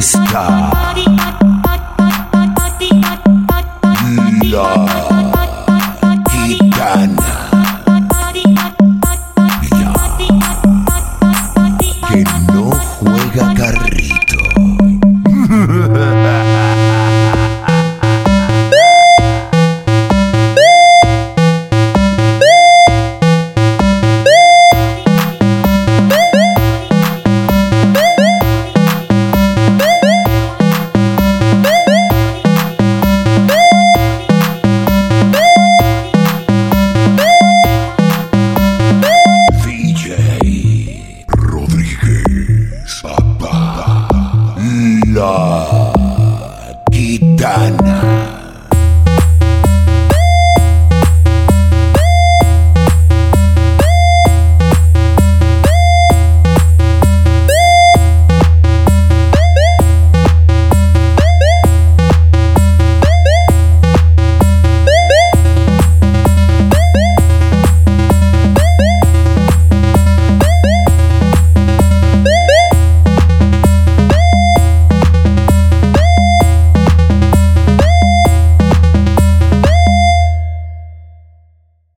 Stop. Ghana.